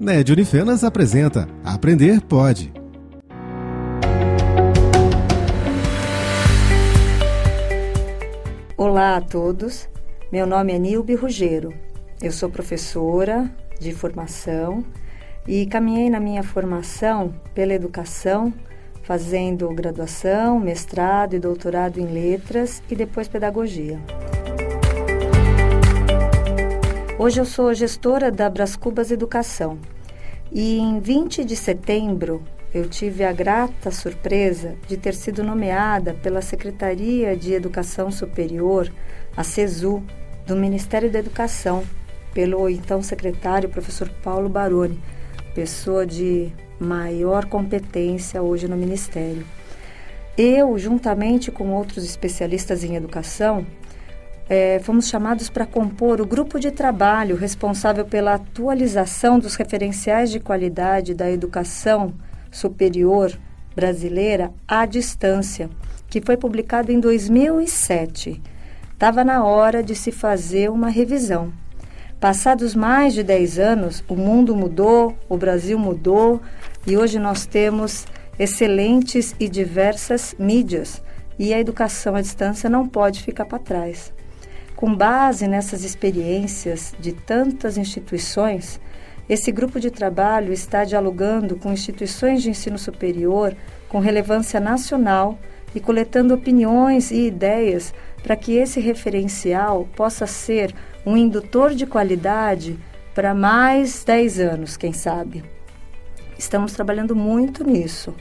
Ned Unifenas apresenta Aprender Pode. Olá a todos, meu nome é Nilbe Rugero. Eu sou professora de formação e caminhei na minha formação pela educação, fazendo graduação, mestrado e doutorado em letras e depois pedagogia. Hoje eu sou gestora da Brascubas Educação e em 20 de setembro eu tive a grata surpresa de ter sido nomeada pela Secretaria de Educação Superior, a CESU, do Ministério da Educação, pelo então secretário professor Paulo Baroni, pessoa de maior competência hoje no Ministério. Eu, juntamente com outros especialistas em educação, é, fomos chamados para compor o grupo de trabalho responsável pela atualização dos referenciais de qualidade da educação superior brasileira à distância, que foi publicado em 2007. Estava na hora de se fazer uma revisão. Passados mais de 10 anos, o mundo mudou, o Brasil mudou e hoje nós temos excelentes e diversas mídias e a educação à distância não pode ficar para trás. Com base nessas experiências de tantas instituições, esse grupo de trabalho está dialogando com instituições de ensino superior com relevância nacional e coletando opiniões e ideias para que esse referencial possa ser um indutor de qualidade para mais 10 anos, quem sabe. Estamos trabalhando muito nisso.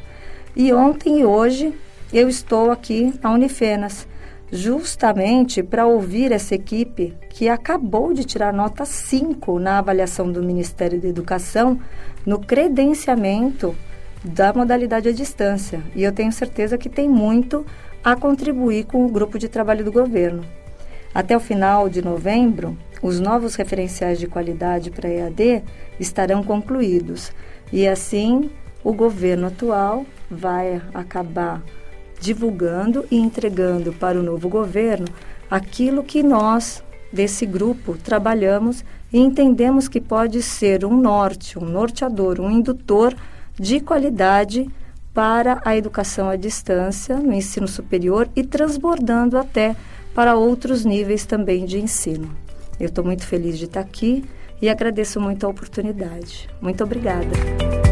E ontem e hoje eu estou aqui na Unifenas justamente para ouvir essa equipe que acabou de tirar nota 5 na avaliação do Ministério da Educação no credenciamento da modalidade à distância. E eu tenho certeza que tem muito a contribuir com o grupo de trabalho do governo. Até o final de novembro, os novos referenciais de qualidade para EAD estarão concluídos. E assim, o governo atual vai acabar divulgando e entregando para o novo governo aquilo que nós, desse grupo, trabalhamos e entendemos que pode ser um norte, um norteador, um indutor de qualidade para a educação à distância no ensino superior e transbordando até para outros níveis também de ensino. Eu estou muito feliz de estar aqui e agradeço muito a oportunidade. Muito obrigada.